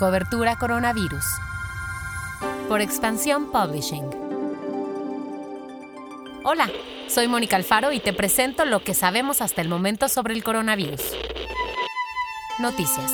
Cobertura Coronavirus. Por Expansión Publishing. Hola, soy Mónica Alfaro y te presento lo que sabemos hasta el momento sobre el coronavirus. Noticias.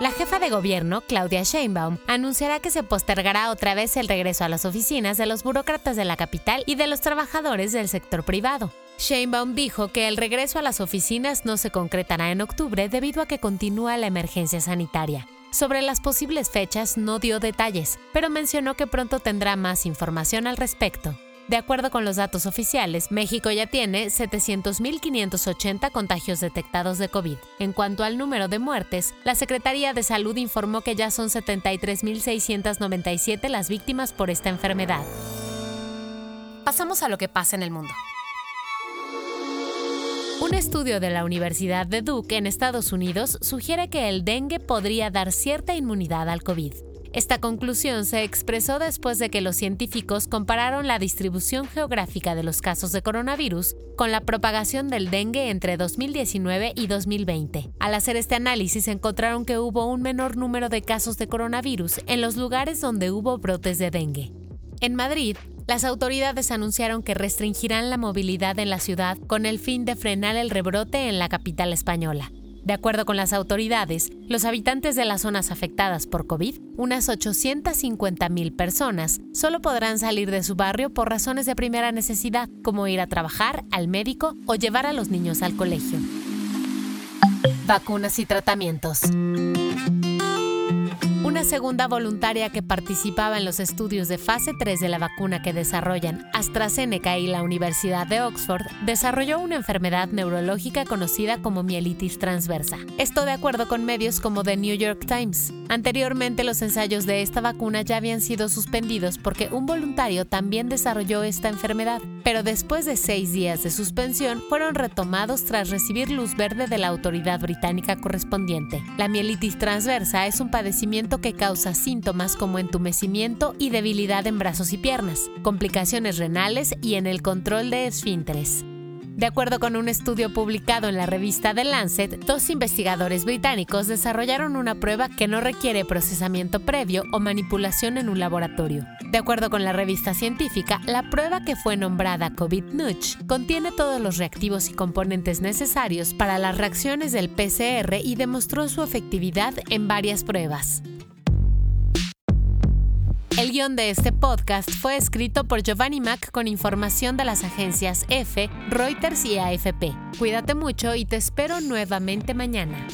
La jefa de gobierno, Claudia Sheinbaum, anunciará que se postergará otra vez el regreso a las oficinas de los burócratas de la capital y de los trabajadores del sector privado. Sheinbaum dijo que el regreso a las oficinas no se concretará en octubre debido a que continúa la emergencia sanitaria. Sobre las posibles fechas no dio detalles, pero mencionó que pronto tendrá más información al respecto. De acuerdo con los datos oficiales, México ya tiene 700.580 contagios detectados de COVID. En cuanto al número de muertes, la Secretaría de Salud informó que ya son 73.697 las víctimas por esta enfermedad. Pasamos a lo que pasa en el mundo. Estudio de la Universidad de Duke en Estados Unidos sugiere que el dengue podría dar cierta inmunidad al COVID. Esta conclusión se expresó después de que los científicos compararon la distribución geográfica de los casos de coronavirus con la propagación del dengue entre 2019 y 2020. Al hacer este análisis encontraron que hubo un menor número de casos de coronavirus en los lugares donde hubo brotes de dengue. En Madrid, las autoridades anunciaron que restringirán la movilidad en la ciudad con el fin de frenar el rebrote en la capital española. De acuerdo con las autoridades, los habitantes de las zonas afectadas por COVID, unas 850.000 personas, solo podrán salir de su barrio por razones de primera necesidad, como ir a trabajar, al médico o llevar a los niños al colegio. Vacunas y tratamientos. Una segunda voluntaria que participaba en los estudios de fase 3 de la vacuna que desarrollan AstraZeneca y la Universidad de Oxford desarrolló una enfermedad neurológica conocida como mielitis transversa. Esto de acuerdo con medios como The New York Times. Anteriormente los ensayos de esta vacuna ya habían sido suspendidos porque un voluntario también desarrolló esta enfermedad, pero después de seis días de suspensión fueron retomados tras recibir luz verde de la autoridad británica correspondiente. La mielitis transversa es un padecimiento que causa síntomas como entumecimiento y debilidad en brazos y piernas, complicaciones renales y en el control de esfínteres. De acuerdo con un estudio publicado en la revista The Lancet, dos investigadores británicos desarrollaron una prueba que no requiere procesamiento previo o manipulación en un laboratorio. De acuerdo con la revista científica, la prueba que fue nombrada COVID-Nuch contiene todos los reactivos y componentes necesarios para las reacciones del PCR y demostró su efectividad en varias pruebas. El guion de este podcast fue escrito por Giovanni Mac con información de las agencias F, Reuters y AFP. Cuídate mucho y te espero nuevamente mañana.